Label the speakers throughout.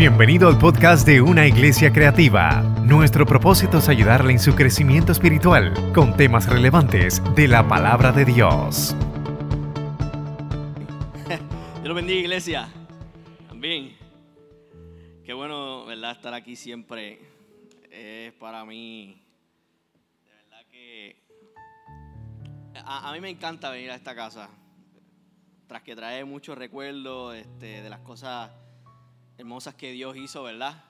Speaker 1: Bienvenido al podcast de Una Iglesia Creativa. Nuestro propósito es ayudarle en su crecimiento espiritual con temas relevantes de la palabra de Dios.
Speaker 2: Dios lo bendiga, iglesia. También. Qué bueno, ¿verdad? Estar aquí siempre es para mí. De verdad que. A, mí me encanta venir a esta casa. Tras que trae muchos recuerdos este, de las cosas hermosas que Dios hizo, ¿verdad?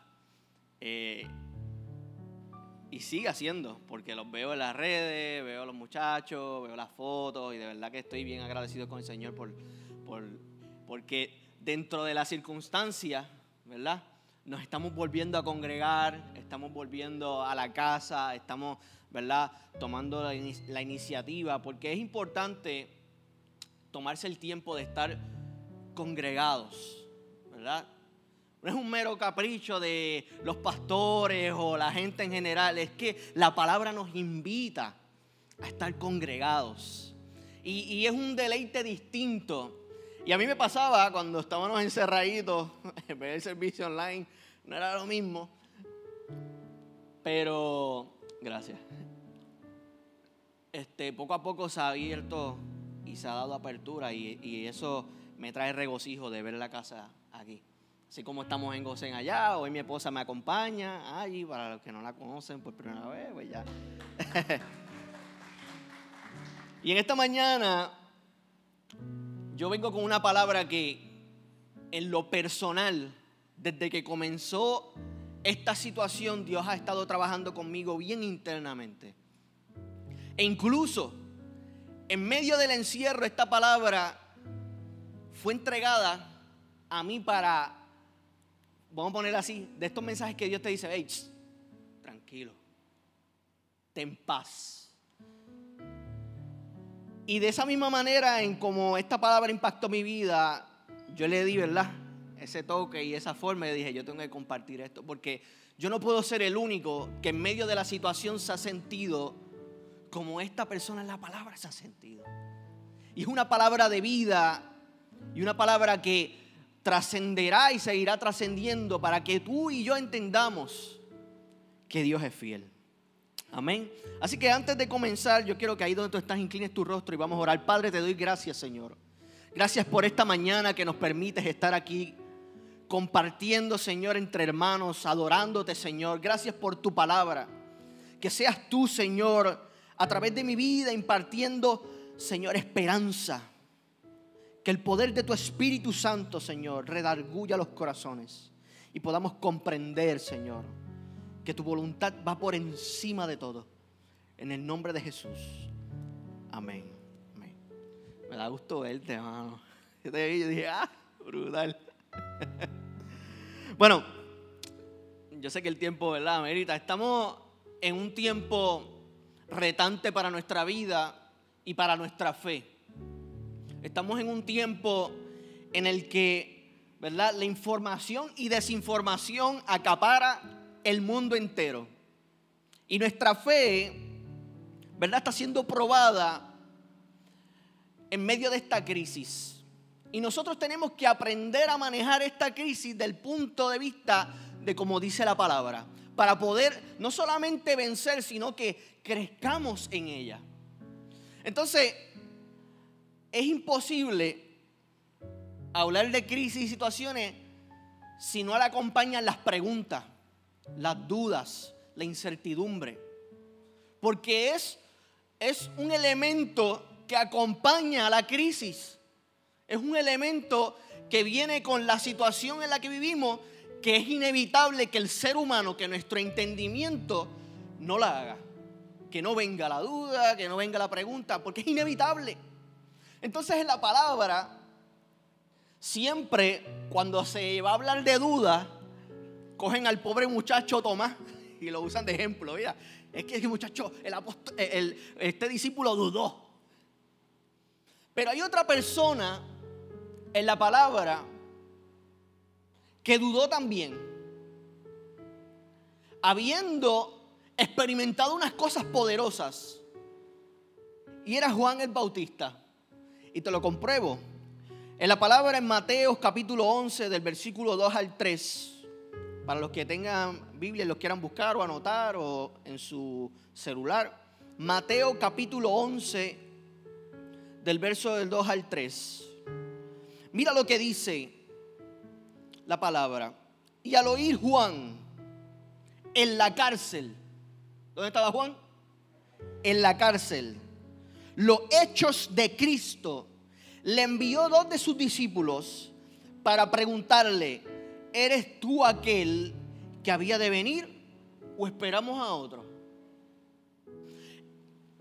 Speaker 2: Eh, y sigue haciendo, porque los veo en las redes, veo a los muchachos, veo las fotos y de verdad que estoy bien agradecido con el Señor por, por, porque dentro de las circunstancias, ¿verdad? Nos estamos volviendo a congregar, estamos volviendo a la casa, estamos, ¿verdad? Tomando la, la iniciativa, porque es importante tomarse el tiempo de estar congregados, ¿verdad? No es un mero capricho de los pastores o la gente en general, es que la palabra nos invita a estar congregados. Y, y es un deleite distinto. Y a mí me pasaba cuando estábamos encerraditos, ver el servicio online no era lo mismo. Pero, gracias. Este, poco a poco se ha abierto y se ha dado apertura y, y eso me trae regocijo de ver la casa aquí. Así como estamos en Gocen allá, hoy mi esposa me acompaña allí, para los que no la conocen por primera vez, pues ya. y en esta mañana yo vengo con una palabra que en lo personal, desde que comenzó esta situación, Dios ha estado trabajando conmigo bien internamente. E incluso en medio del encierro, esta palabra fue entregada a mí para vamos a poner así, de estos mensajes que Dios te dice, hey, tranquilo, ten paz. Y de esa misma manera, en como esta palabra impactó mi vida, yo le di, ¿verdad? Ese toque y esa forma, y dije, yo tengo que compartir esto, porque yo no puedo ser el único que en medio de la situación se ha sentido como esta persona en la palabra se ha sentido. Y es una palabra de vida y una palabra que trascenderá y seguirá trascendiendo para que tú y yo entendamos que Dios es fiel. Amén. Así que antes de comenzar, yo quiero que ahí donde tú estás inclines tu rostro y vamos a orar. Padre, te doy gracias, Señor. Gracias por esta mañana que nos permites estar aquí compartiendo, Señor, entre hermanos, adorándote, Señor. Gracias por tu palabra. Que seas tú, Señor, a través de mi vida impartiendo, Señor, esperanza que el poder de tu Espíritu Santo, Señor, redarguya los corazones y podamos comprender, Señor, que tu voluntad va por encima de todo. En el nombre de Jesús. Amén. Me da gusto verte, hermano. Yo te vi y dije, ah, brutal. bueno, yo sé que el tiempo, ¿verdad, Amerita? Estamos en un tiempo retante para nuestra vida y para nuestra fe. Estamos en un tiempo en el que, ¿verdad? La información y desinformación acapara el mundo entero. Y nuestra fe, ¿verdad? Está siendo probada en medio de esta crisis. Y nosotros tenemos que aprender a manejar esta crisis del punto de vista de como dice la palabra, para poder no solamente vencer, sino que crezcamos en ella. Entonces, es imposible hablar de crisis y situaciones si no le acompañan las preguntas, las dudas, la incertidumbre. Porque es, es un elemento que acompaña a la crisis. Es un elemento que viene con la situación en la que vivimos, que es inevitable que el ser humano, que nuestro entendimiento no la haga. Que no venga la duda, que no venga la pregunta, porque es inevitable. Entonces en la palabra, siempre cuando se va a hablar de duda, cogen al pobre muchacho Tomás y lo usan de ejemplo. Mira, es que muchacho, el, este discípulo dudó. Pero hay otra persona en la palabra que dudó también. Habiendo experimentado unas cosas poderosas. Y era Juan el Bautista. Y te lo compruebo. En la palabra en Mateo capítulo 11 del versículo 2 al 3 para los que tengan Biblia y los quieran buscar o anotar o en su celular. Mateo capítulo 11, del verso del 2 al 3. Mira lo que dice la palabra. Y al oír Juan en la cárcel, ¿dónde estaba Juan? En la cárcel. Los hechos de Cristo le envió dos de sus discípulos para preguntarle, ¿eres tú aquel que había de venir o esperamos a otro?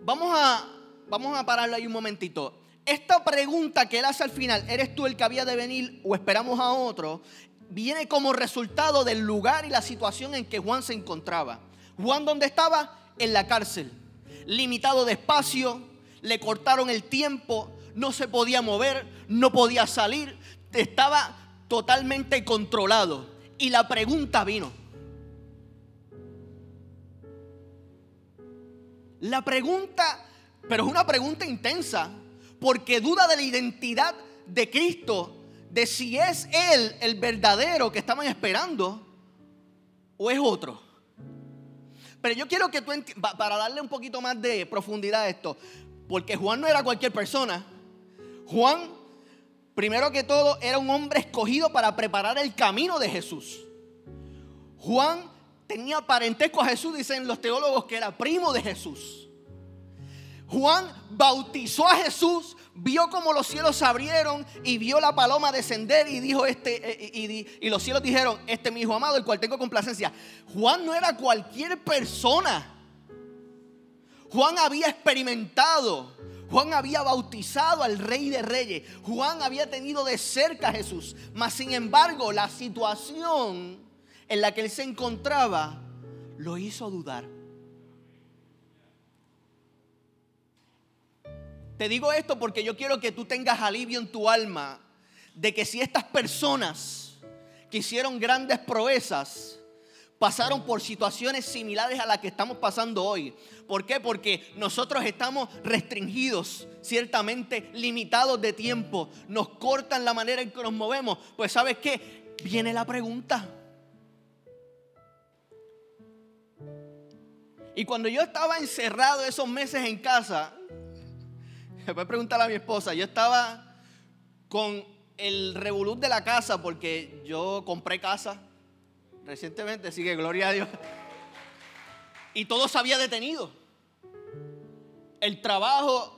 Speaker 2: Vamos a, vamos a pararle ahí un momentito. Esta pregunta que él hace al final, ¿eres tú el que había de venir o esperamos a otro? Viene como resultado del lugar y la situación en que Juan se encontraba. Juan, ¿dónde estaba? En la cárcel. Limitado de espacio, le cortaron el tiempo, no se podía mover, no podía salir, estaba totalmente controlado. Y la pregunta vino. La pregunta, pero es una pregunta intensa, porque duda de la identidad de Cristo, de si es Él el verdadero que estaban esperando o es otro. Pero yo quiero que tú, para darle un poquito más de profundidad a esto, porque Juan no era cualquier persona. Juan, primero que todo, era un hombre escogido para preparar el camino de Jesús. Juan tenía parentesco a Jesús, dicen los teólogos que era primo de Jesús. Juan bautizó a Jesús, vio como los cielos se abrieron y vio la paloma descender y dijo este eh, y, y los cielos dijeron, este es mi hijo amado, el cual tengo complacencia. Juan no era cualquier persona. Juan había experimentado, Juan había bautizado al rey de reyes, Juan había tenido de cerca a Jesús, mas sin embargo la situación en la que él se encontraba lo hizo dudar. Te digo esto porque yo quiero que tú tengas alivio en tu alma de que si estas personas que hicieron grandes proezas, pasaron por situaciones similares a las que estamos pasando hoy. ¿Por qué? Porque nosotros estamos restringidos, ciertamente limitados de tiempo. Nos cortan la manera en que nos movemos. Pues sabes qué? Viene la pregunta. Y cuando yo estaba encerrado esos meses en casa, me voy a preguntar a mi esposa, yo estaba con el revolut de la casa porque yo compré casa recientemente, así que gloria a Dios. Y todo se había detenido. El trabajo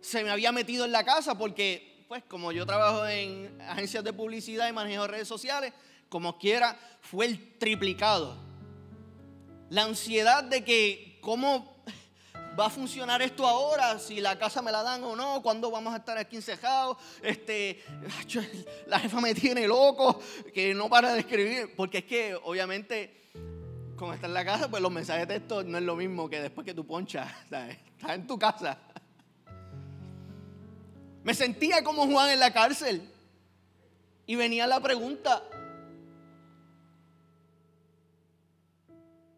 Speaker 2: se me había metido en la casa porque, pues, como yo trabajo en agencias de publicidad y manejo de redes sociales, como quiera, fue el triplicado. La ansiedad de que, ¿cómo ¿Va a funcionar esto ahora? Si la casa me la dan o no, ¿cuándo vamos a estar aquí encejados? Este, la jefa me tiene loco, que no para de escribir. Porque es que, obviamente, como está en la casa, pues los mensajes de texto no es lo mismo que después que tú ponchas. Estás en tu casa. Me sentía como Juan en la cárcel. Y venía la pregunta.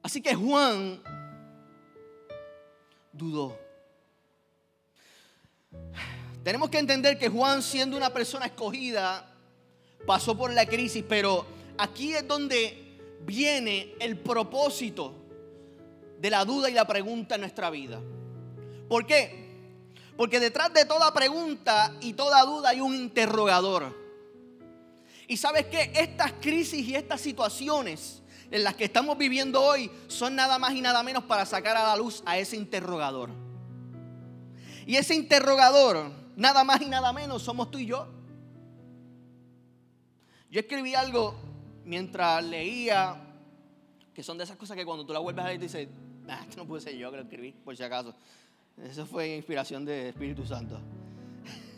Speaker 2: Así que Juan dudó. Tenemos que entender que Juan, siendo una persona escogida, pasó por la crisis, pero aquí es donde viene el propósito de la duda y la pregunta en nuestra vida. ¿Por qué? Porque detrás de toda pregunta y toda duda hay un interrogador. Y sabes que estas crisis y estas situaciones en las que estamos viviendo hoy son nada más y nada menos para sacar a la luz a ese interrogador. Y ese interrogador, nada más y nada menos, somos tú y yo. Yo escribí algo mientras leía, que son de esas cosas que cuando tú la vuelves a leer dices, ah, esto no puede ser yo que lo escribí, por si acaso. Eso fue inspiración del Espíritu Santo.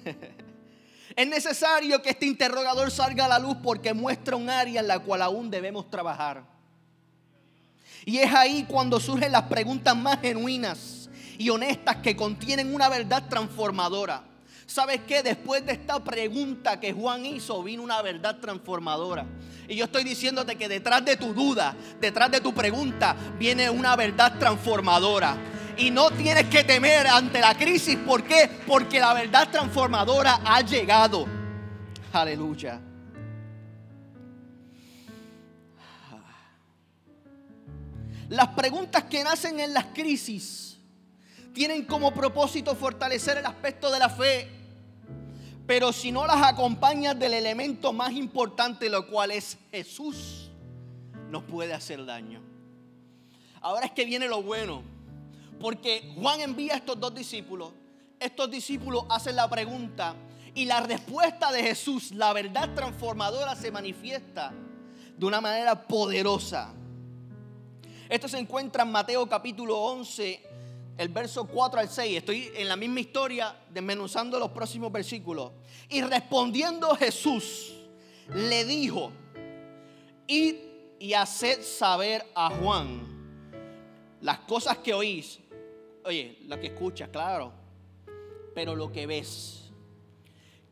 Speaker 2: es necesario que este interrogador salga a la luz porque muestra un área en la cual aún debemos trabajar. Y es ahí cuando surgen las preguntas más genuinas y honestas que contienen una verdad transformadora. ¿Sabes qué? Después de esta pregunta que Juan hizo, vino una verdad transformadora. Y yo estoy diciéndote que detrás de tu duda, detrás de tu pregunta, viene una verdad transformadora. Y no tienes que temer ante la crisis. ¿Por qué? Porque la verdad transformadora ha llegado. Aleluya. Las preguntas que nacen en las crisis tienen como propósito fortalecer el aspecto de la fe, pero si no las acompañas del elemento más importante, lo cual es Jesús, nos puede hacer daño. Ahora es que viene lo bueno, porque Juan envía a estos dos discípulos, estos discípulos hacen la pregunta y la respuesta de Jesús, la verdad transformadora, se manifiesta de una manera poderosa. Esto se encuentra en Mateo capítulo 11, el verso 4 al 6. Estoy en la misma historia, desmenuzando los próximos versículos. Y respondiendo Jesús, le dijo, id y haced saber a Juan las cosas que oís. Oye, lo que escuchas, claro, pero lo que ves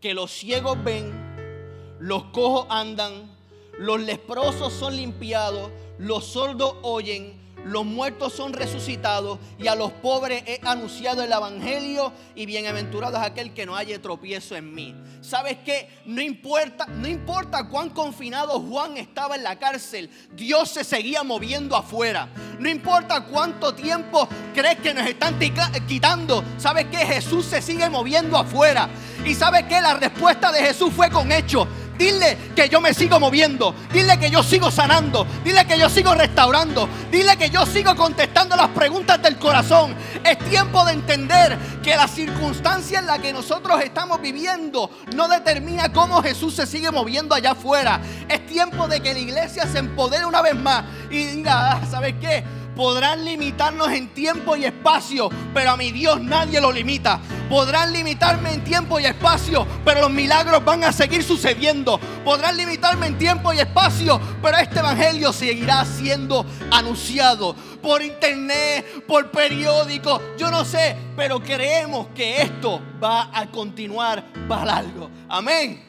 Speaker 2: que los ciegos ven, los cojos andan, los leprosos son limpiados, los sordos oyen, los muertos son resucitados y a los pobres he anunciado el evangelio y bienaventurado es aquel que no haya tropiezo en mí. ¿Sabes qué? No importa, no importa cuán confinado Juan estaba en la cárcel, Dios se seguía moviendo afuera. No importa cuánto tiempo crees que nos están quitando, ¿sabes qué? Jesús se sigue moviendo afuera. Y ¿sabes qué? La respuesta de Jesús fue con hechos. Dile que yo me sigo moviendo. Dile que yo sigo sanando. Dile que yo sigo restaurando. Dile que yo sigo contestando las preguntas del corazón. Es tiempo de entender que la circunstancia en la que nosotros estamos viviendo no determina cómo Jesús se sigue moviendo allá afuera. Es tiempo de que la iglesia se empodere una vez más y diga, ah, ¿sabes qué? Podrán limitarnos en tiempo y espacio, pero a mi Dios nadie lo limita. Podrán limitarme en tiempo y espacio, pero los milagros van a seguir sucediendo. Podrán limitarme en tiempo y espacio, pero este evangelio seguirá siendo anunciado por internet, por periódico, yo no sé, pero creemos que esto va a continuar para algo. Amén.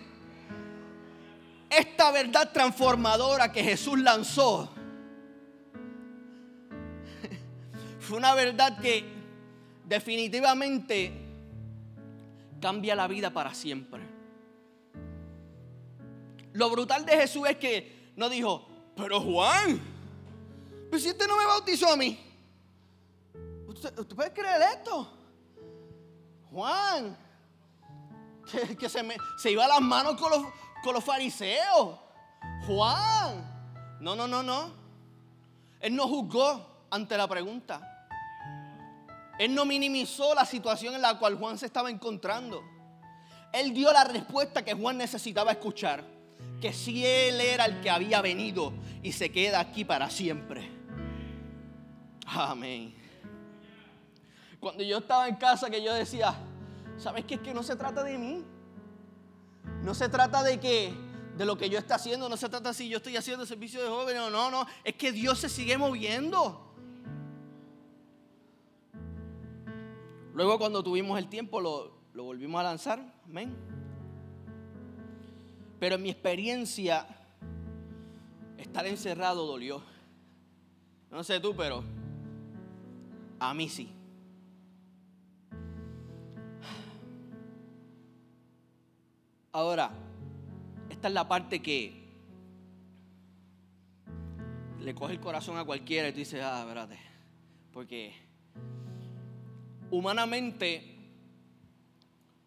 Speaker 2: Esta verdad transformadora que Jesús lanzó fue una verdad que definitivamente cambia la vida para siempre. Lo brutal de Jesús es que no dijo, pero Juan, pero si este no me bautizó a mí, ¿usted, puede creer esto? Juan, que, se, iba las manos con con los fariseos. Juan, no, no, no, no. Él no juzgó ante la pregunta. Él no minimizó la situación en la cual Juan se estaba encontrando. Él dio la respuesta que Juan necesitaba escuchar. Que si Él era el que había venido y se queda aquí para siempre. Amén. Cuando yo estaba en casa que yo decía, ¿sabes qué? Es que no se trata de mí. No se trata de que de lo que yo esté haciendo, no se trata si yo estoy haciendo servicio de jóvenes o no, no, es que Dios se sigue moviendo. Luego cuando tuvimos el tiempo lo, volvimos a lanzar, amén. Pero en mi experiencia, estar encerrado dolió. No sé tú, pero a mí sí. Ahora, esta es la parte que le coge el corazón a cualquiera y tú dices, ah, espérate, porque humanamente,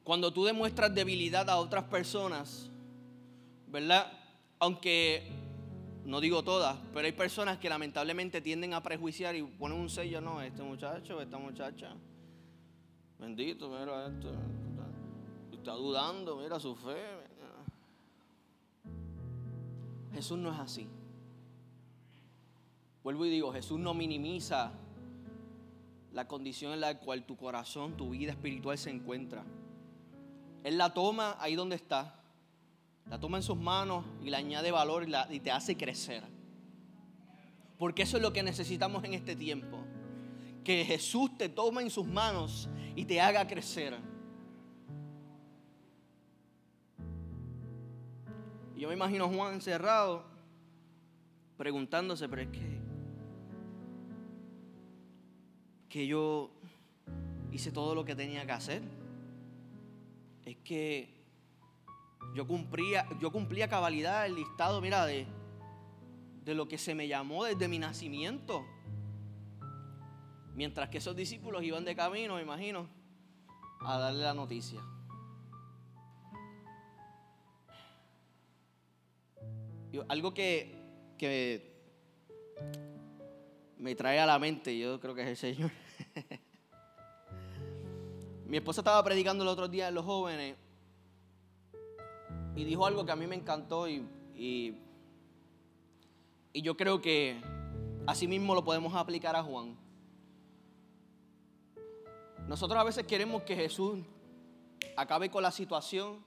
Speaker 2: cuando tú demuestras debilidad a otras personas, ¿verdad? Aunque no digo todas, pero hay personas que lamentablemente tienden a prejuiciar y ponen un sello, no, este muchacho, esta muchacha, bendito, mira esto, está dudando, mira su fe. Jesús no es así. Vuelvo y digo, Jesús no minimiza la condición en la cual tu corazón, tu vida espiritual se encuentra. Él la toma ahí donde está, la toma en sus manos y le añade valor y, te hace crecer. Porque eso es lo que necesitamos en este tiempo. Que Jesús te tome en sus manos y te haga crecer. Y yo me imagino a Juan encerrado, preguntándose, pero es que que yo hice todo lo que tenía que hacer. Es que yo cumplía, yo cumplía cabalidad el listado, mira, de, de lo que se me llamó desde mi nacimiento. Mientras que esos discípulos iban de camino, me imagino, a darle la noticia. algo que, que me trae a la mente, yo creo que es el Señor. Mi esposa estaba predicando el otro día en los jóvenes y dijo algo que a mí me encantó y, y, yo creo que así mismo lo podemos aplicar a Juan. Nosotros a veces queremos que Jesús acabe con la situación,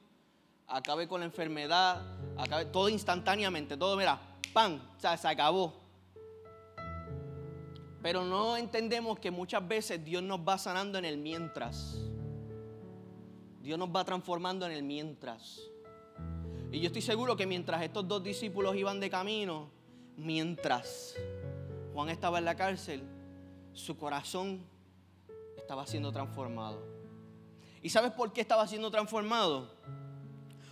Speaker 2: acabe con la enfermedad, acabe todo instantáneamente, todo, mira, pan, o sea, se acabó. Pero no entendemos que muchas veces Dios nos va sanando en el mientras. Dios nos va transformando en el mientras. Y yo estoy seguro que mientras estos dos discípulos iban de camino, mientras Juan estaba en la cárcel, su corazón estaba siendo transformado. ¿Y sabes por qué estaba siendo transformado?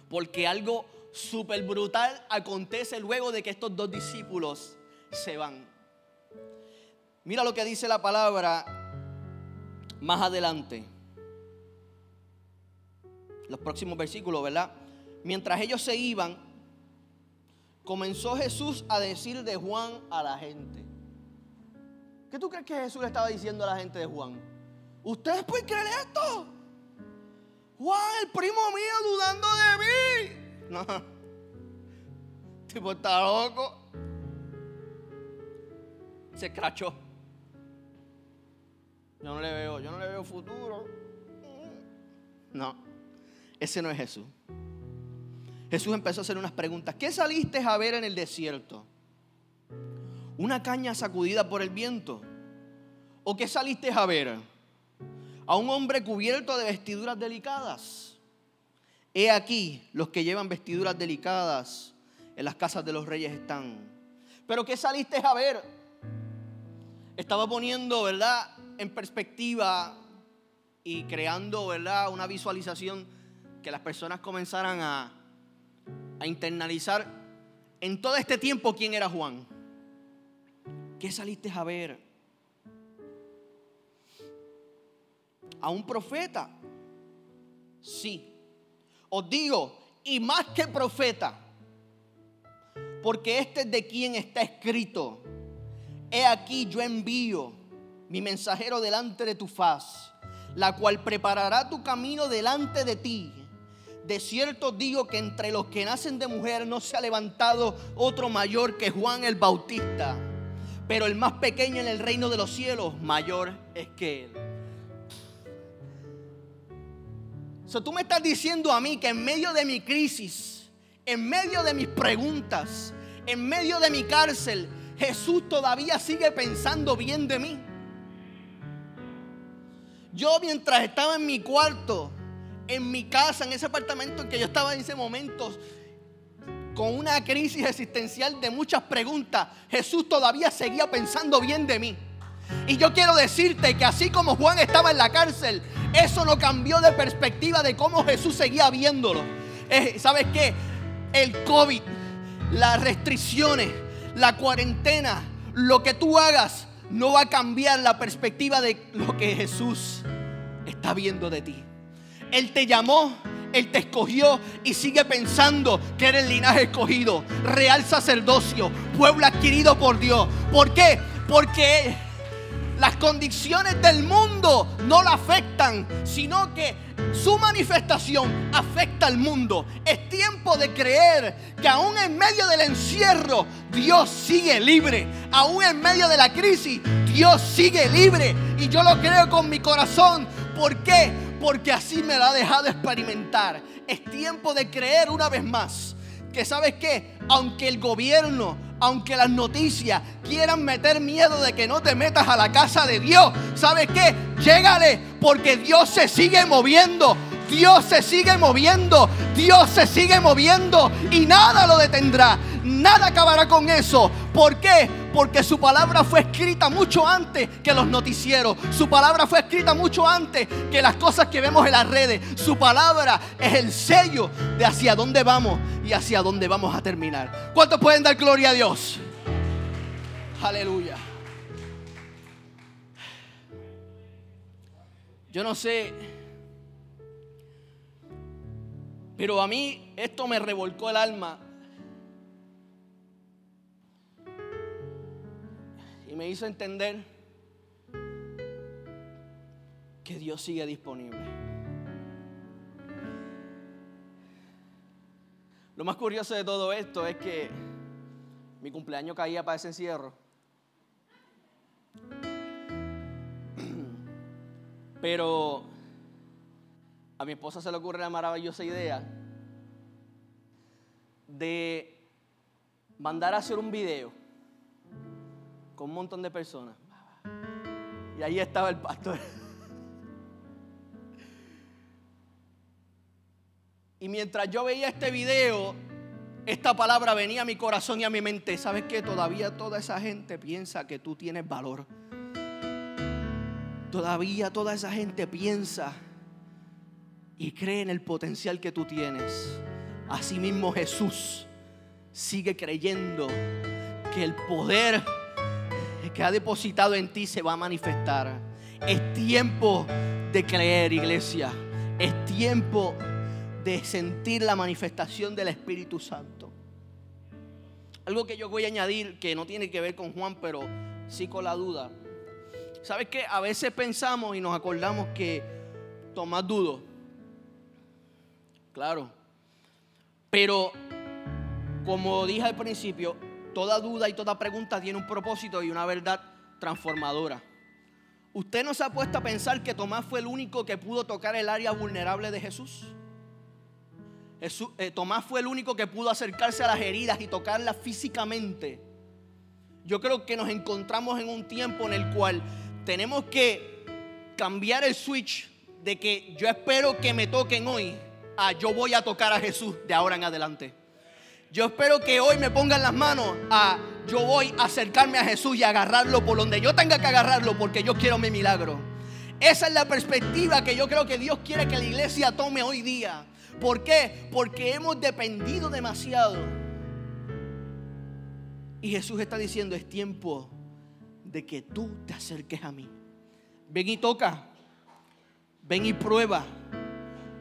Speaker 2: Porque algo súper brutal acontece luego de que estos dos discípulos se van. Mira lo que dice la palabra más adelante. Los próximos versículos, ¿verdad? mientras ellos se iban, comenzó Jesús a decir de Juan a la gente. ¿Qué tú crees que Jesús le estaba diciendo a la gente de Juan? ¿Ustedes pueden creer esto? Juan, el primo mío, dudando de mí. No. Tipo, está loco. Se escrachó. Yo no le veo, yo no le veo futuro. No, ese no es Jesús. Jesús empezó a hacer unas preguntas. ¿Qué saliste a ver en el desierto? ¿Una caña sacudida por el viento? ¿O qué saliste a ver? ¿A un hombre cubierto de vestiduras delicadas? He aquí, los que llevan vestiduras delicadas en las casas de los reyes están. ¿Pero qué saliste a ver? Estaba poniendo, ¿verdad?, en perspectiva y creando, ¿verdad?, una visualización que las personas comenzaran a a internalizar en todo este tiempo quién era Juan. ¿Qué saliste a ver? ¿A un profeta? Sí. Os digo, y más que profeta, porque este es de quien está escrito. He aquí yo envío mi mensajero delante de tu faz, la cual preparará tu camino delante de ti. De cierto digo que entre los que nacen de mujer no se ha levantado otro mayor que Juan el Bautista. Pero el más pequeño en el reino de los cielos, mayor es que él. So, tú me estás diciendo a mí que en medio de mi crisis, en medio de mis preguntas, en medio de mi cárcel, Jesús todavía sigue pensando bien de mí. Yo mientras estaba en mi cuarto, en mi casa, en ese apartamento en que yo estaba en ese momento, con una crisis existencial de muchas preguntas, Jesús todavía seguía pensando bien de mí. Y yo quiero decirte que así como Juan estaba en la cárcel, eso no cambió de perspectiva de cómo Jesús seguía viéndolo. Eh, ¿Sabes qué? El COVID, las restricciones, la cuarentena, lo que tú hagas, no va a cambiar la perspectiva de lo que Jesús está viendo de ti. Él te llamó, Él te escogió y sigue pensando que eres linaje escogido, real sacerdocio, pueblo adquirido por Dios. ¿Por qué? Porque las condiciones del mundo no la afectan, sino que su manifestación afecta al mundo. Es tiempo de creer que aún en medio del encierro Dios sigue libre. Aún en medio de la crisis Dios sigue libre. Y yo lo creo con mi corazón. ¿Por qué? porque así me la ha dejado experimentar. Es tiempo de creer una vez más que sabes que aunque el gobierno, aunque las noticias quieran meter miedo de que no te metas a la casa de Dios, ¿sabes qué? Llégale porque Dios se sigue moviendo. Dios se sigue moviendo, Dios se sigue moviendo y nada lo detendrá, nada acabará con eso. ¿Por qué? Porque su palabra fue escrita mucho antes que los noticieros. Su palabra fue escrita mucho antes que las cosas que vemos en las redes. Su palabra es el sello de hacia dónde vamos y hacia dónde vamos a terminar. ¿Cuántos pueden dar gloria a Dios? Aleluya. Yo no sé, pero a mí esto me revolcó el alma. Me hizo entender que Dios sigue disponible. Lo más curioso de todo esto es que mi cumpleaños caía para ese encierro. Pero a mi esposa se le ocurre la maravillosa idea de mandar a hacer un video con un montón de personas. Y ahí estaba el pastor. Y mientras yo veía este video, esta palabra venía a mi corazón y a mi mente. ¿Sabes qué? Todavía toda esa gente piensa que tú tienes valor. Todavía toda esa gente piensa y cree en el potencial que tú tienes. Asimismo Jesús sigue creyendo que el poder que ha depositado en ti se va a manifestar. Es tiempo de creer, iglesia. Es tiempo de sentir la manifestación del Espíritu Santo. Algo que yo voy a añadir que no tiene que ver con Juan, pero sí con la duda. ¿Sabes qué? A veces pensamos y nos acordamos que Tomás dudo. Claro. Pero, como dije al principio, toda duda y toda pregunta tiene un propósito y una verdad transformadora. ¿Usted no se ha puesto a pensar que Tomás fue el único que pudo tocar el área vulnerable de Jesús? Eh, Tomás fue el único que pudo acercarse a las heridas y tocarlas físicamente. Yo creo que nos encontramos en un tiempo en el cual tenemos que cambiar el switch de que yo espero que me toquen hoy a yo voy a tocar a Jesús de ahora en adelante. Yo espero que hoy me pongan las manos a yo voy a acercarme a Jesús y agarrarlo por donde yo tenga que agarrarlo porque yo quiero mi milagro. Esa es la perspectiva que yo creo que Dios quiere que la iglesia tome hoy día. ¿Por qué? Porque hemos dependido demasiado. Y Jesús está diciendo, es tiempo de que tú te acerques a mí. Ven y toca. Ven y prueba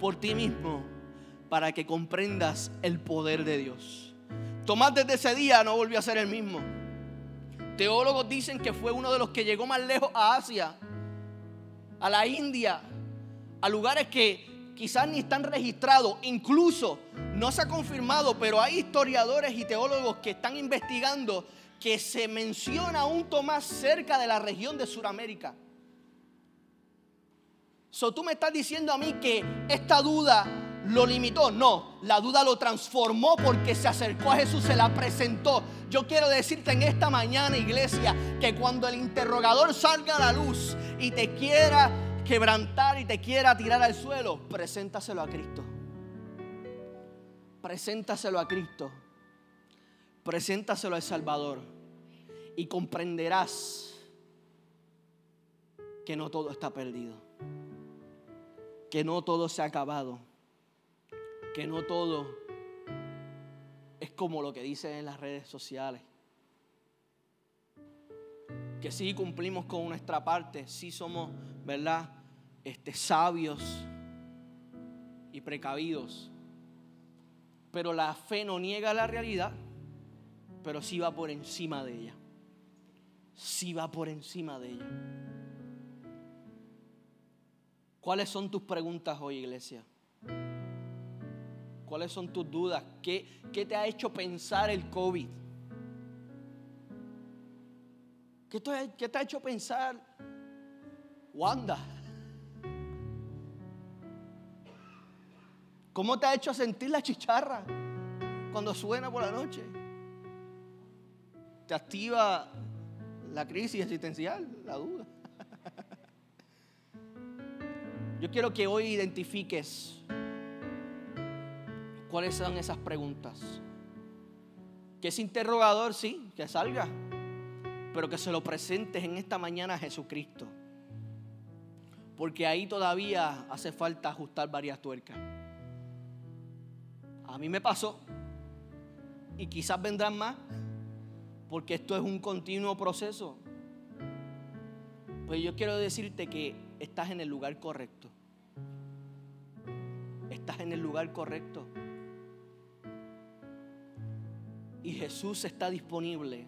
Speaker 2: por ti mismo para que comprendas el poder de Dios. Tomás desde ese día no volvió a ser el mismo. Teólogos dicen que fue uno de los que llegó más lejos a Asia, a la India, a lugares que quizás ni están registrados, incluso no se ha confirmado, pero hay historiadores y teólogos que están investigando que se menciona un Tomás cerca de la región de Sudamérica. So, tú me estás diciendo a mí que esta duda lo limitó. No, la duda lo transformó porque se acercó a Jesús, se la presentó. Yo quiero decirte en esta mañana, iglesia, que cuando el interrogador salga a la luz y te quiera quebrantar y te quiera tirar al suelo, preséntaselo a Cristo. Preséntaselo a Cristo. Preséntaselo al Salvador. Y comprenderás que no todo está perdido. Que no todo se ha acabado. Que no todo es como lo que dicen en las redes sociales. Que sí cumplimos con nuestra parte, sí somos, ¿verdad? este, sabios y precavidos. Pero la fe no niega la realidad, pero sí va por encima de ella. Sí va por encima de ella. ¿Cuáles son tus preguntas hoy, iglesia? ¿Cuáles son tus dudas? ¿Qué, qué te ha hecho pensar el COVID? ¿Qué te, ¿Qué te ha hecho pensar Wanda? ¿Cómo te ha hecho sentir la chicharra cuando suena por la noche? Te activa la crisis existencial, la duda. Yo quiero que hoy identifiques cuáles son esas preguntas. Que ese interrogador, sí, que salga, pero que se lo presentes en esta mañana a Jesucristo. Porque ahí todavía hace falta ajustar varias tuercas. A mí me pasó y quizás vendrán más porque esto es un continuo proceso. Pues yo quiero decirte que estás en el lugar correcto. Estás en el lugar correcto. Y Jesús está disponible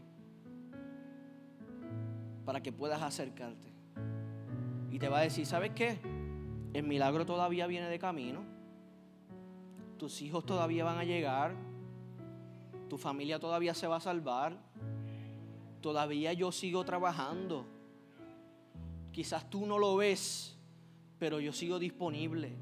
Speaker 2: para que puedas acercarte. Y te va a decir, ¿sabes qué? El milagro todavía viene de camino. Tus hijos todavía van a llegar. Tu familia todavía se va a salvar. Todavía yo sigo trabajando. Quizás tú no lo ves, pero yo sigo disponible.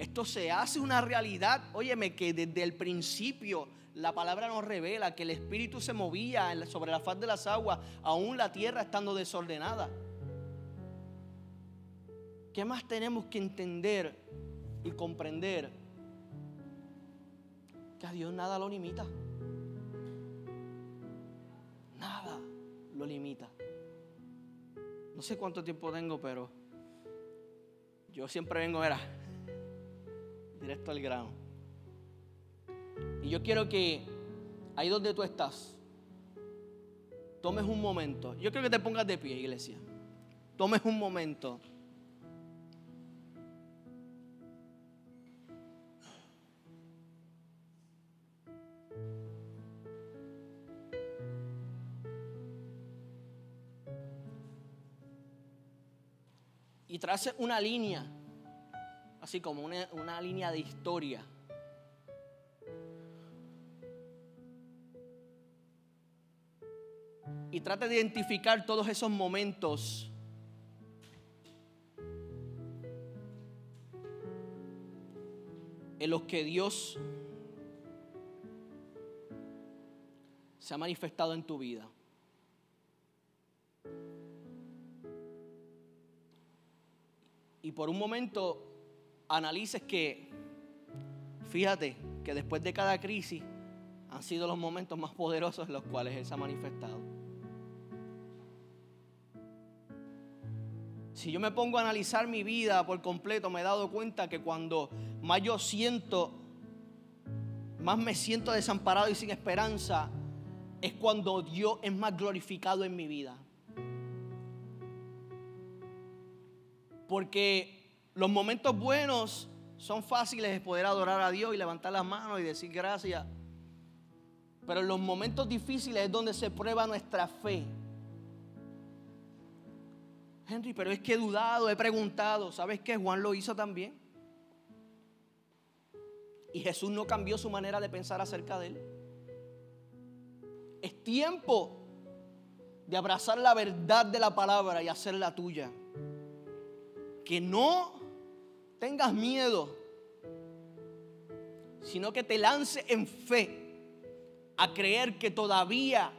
Speaker 2: Esto se hace una realidad. Óyeme, que desde el principio la palabra nos revela que el Espíritu se movía sobre la faz de las aguas, aún la tierra estando desordenada. ¿Qué más tenemos que entender y comprender? Que a Dios nada lo limita. Nada lo limita. No sé cuánto tiempo tengo, pero yo siempre vengo, era directo al grano. Y yo quiero que ahí donde tú estás, tomes un momento. Yo quiero que te pongas de pie, iglesia. Tomes un momento. Y trace una línea, así como una, una línea de historia. y trate de identificar todos esos momentos en los que Dios se ha manifestado en tu vida. Y por un momento analices que, fíjate, que después de cada crisis han sido los momentos más poderosos en los cuales Él se ha manifestado. Si yo me pongo a analizar mi vida por completo, me he dado cuenta que cuando más yo siento, más me siento desamparado y sin esperanza, es cuando Dios es más glorificado en mi vida. Porque los momentos buenos son fáciles de poder adorar a Dios y levantar las manos y decir gracias. Pero en los momentos difíciles es donde se prueba nuestra fe. Henry, pero es que he dudado, he preguntado. ¿Sabes qué? Juan lo hizo también. Y Jesús no cambió su manera de pensar acerca de él. Es tiempo de abrazar la verdad de la palabra y hacerla tuya. Que no tengas miedo, sino que te lance en fe a creer que todavía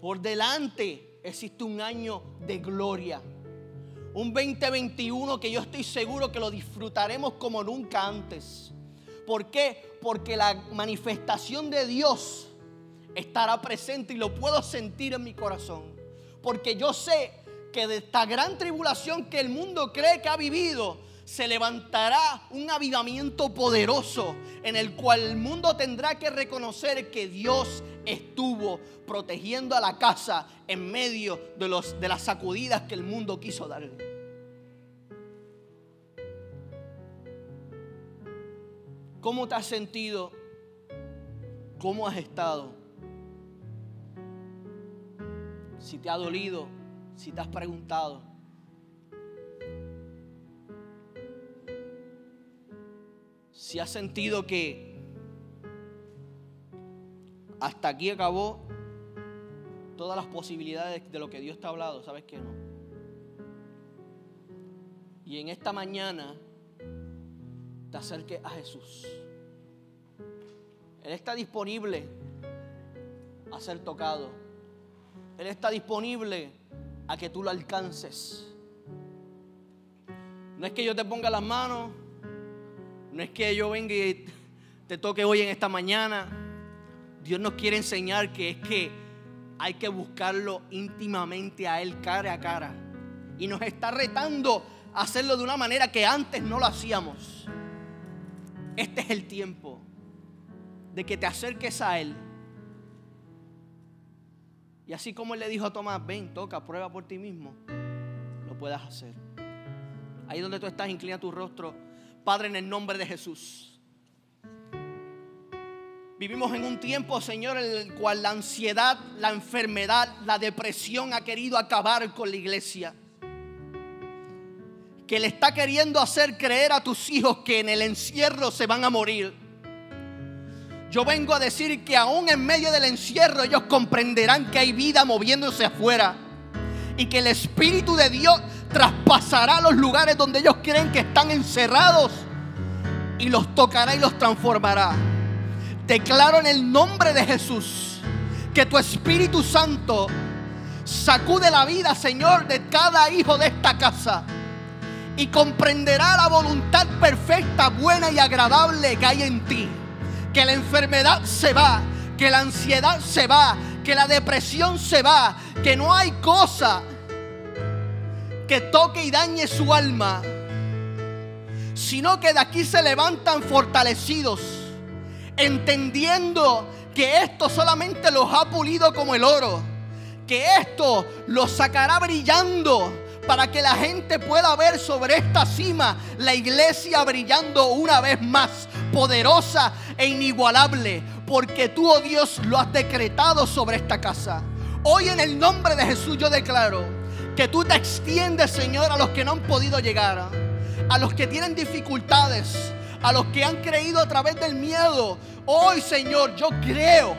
Speaker 2: por delante existe un año de gloria. Un 2021 que yo estoy seguro que lo disfrutaremos como nunca antes. ¿Por qué? Porque la manifestación de Dios estará presente y lo puedo sentir en mi corazón. Porque yo sé que de esta gran tribulación que el mundo cree que ha vivido, se levantará un avivamiento poderoso en el cual el mundo tendrá que reconocer que Dios estuvo protegiendo a la casa en medio de, los, de las sacudidas que el mundo quiso darle. ¿Cómo te has sentido? ¿Cómo has estado? Si te ha dolido, si te has preguntado. Si has sentido que hasta aquí acabó todas las posibilidades de lo que Dios te ha hablado, sabes que no. Y en esta mañana te acerques a Jesús. Él está disponible a ser tocado. Él está disponible a que tú lo alcances. No es que yo te ponga las manos, no es que yo venga y te toque hoy en esta mañana. Dios nos quiere enseñar que es que hay que buscarlo íntimamente a Él cara a cara. Y nos está retando a hacerlo de una manera que antes no lo hacíamos. Este es el tiempo de que te acerques a Él. Y así como Él le dijo a Tomás, ven, toca, prueba por ti mismo, lo puedas hacer. Ahí donde tú estás, inclina tu rostro. Padre, en el nombre de Jesús. Vivimos en un tiempo, Señor, en el cual la ansiedad, la enfermedad, la depresión ha querido acabar con la iglesia. Que le está queriendo hacer creer a tus hijos que en el encierro se van a morir. Yo vengo a decir que aún en medio del encierro ellos comprenderán que hay vida moviéndose afuera. Y que el Espíritu de Dios traspasará los lugares donde ellos creen que están encerrados. Y los tocará y los transformará. Declaro en el nombre de Jesús que tu Espíritu Santo sacude la vida, Señor, de cada hijo de esta casa y comprenderá la voluntad perfecta, buena y agradable que hay en ti. Que la enfermedad se va, que la ansiedad se va, que la depresión se va, que no hay cosa que toque y dañe su alma, sino que de aquí se levantan fortalecidos entendiendo que esto solamente los ha pulido como el oro, que esto los sacará brillando para que la gente pueda ver sobre esta cima la iglesia brillando una vez más, poderosa e inigualable, porque tú, oh Dios, lo has decretado sobre esta casa. Hoy en el nombre de Jesús yo declaro que tú te extiendes, Señor, a los que no han podido llegar, a los que tienen dificultades, a los que han creído a través del miedo. Hoy, Señor, yo creo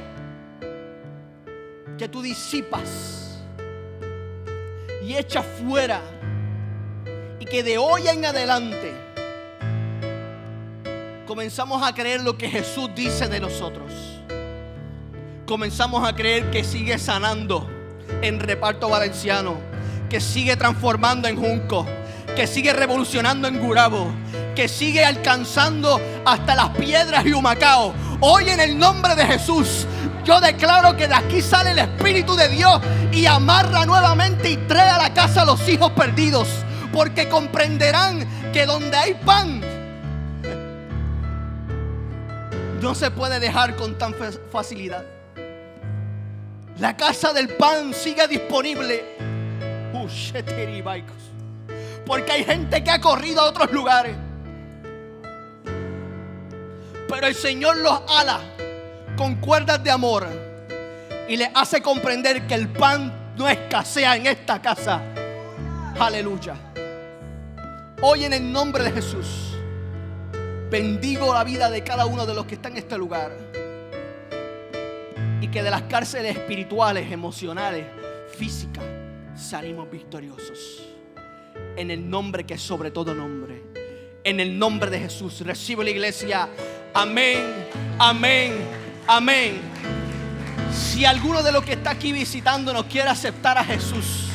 Speaker 2: que tú disipas y echas fuera y que de hoy en adelante comenzamos a creer lo que Jesús dice de nosotros. Comenzamos a creer que sigue sanando en reparto valenciano, que sigue transformando en Junco, que sigue revolucionando en Gurabo, que sigue alcanzando hasta las piedras y Humacao. Hoy en el nombre de Jesús, yo declaro que de aquí sale el Espíritu de Dios y amarra nuevamente y trae a la casa a los hijos perdidos. Porque comprenderán que donde hay pan, no se puede dejar con tan facilidad. La casa del pan sigue disponible. Porque hay gente que ha corrido a otros lugares. Pero el Señor los ala con cuerdas de amor y le hace comprender que el pan no escasea en esta casa. Aleluya. Hoy en el nombre de Jesús, bendigo la vida de cada uno de los que están en este lugar. Y que de las cárceles espirituales, emocionales, físicas, salimos victoriosos. En el nombre que es sobre todo nombre. En el nombre de Jesús. Recibe la iglesia. Amén, amén, amén. Si alguno de los que está aquí visitándonos quiere aceptar a Jesús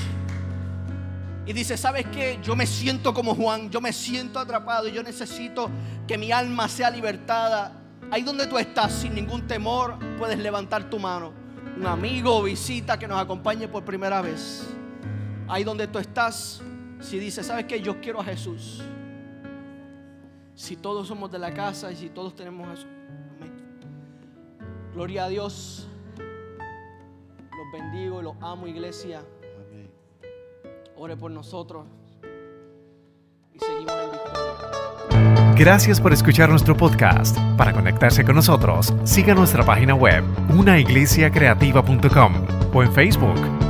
Speaker 2: y dice, ¿sabes qué? Yo me siento como Juan, yo me siento atrapado y yo necesito que mi alma sea libertada. Ahí donde tú estás, sin ningún temor, puedes levantar tu mano. Un amigo o visita que nos acompañe por primera vez. Ahí donde tú estás, si dice, ¿sabes qué? Yo quiero a Jesús si todos somos de la casa y si todos tenemos eso. Amén. Gloria a Dios. Los bendigo y los amo, iglesia. Ore por nosotros y seguimos en victoria.
Speaker 1: Gracias por escuchar nuestro podcast. Para conectarse con nosotros, siga nuestra página web, unaiglesiacreativa.com o en Facebook,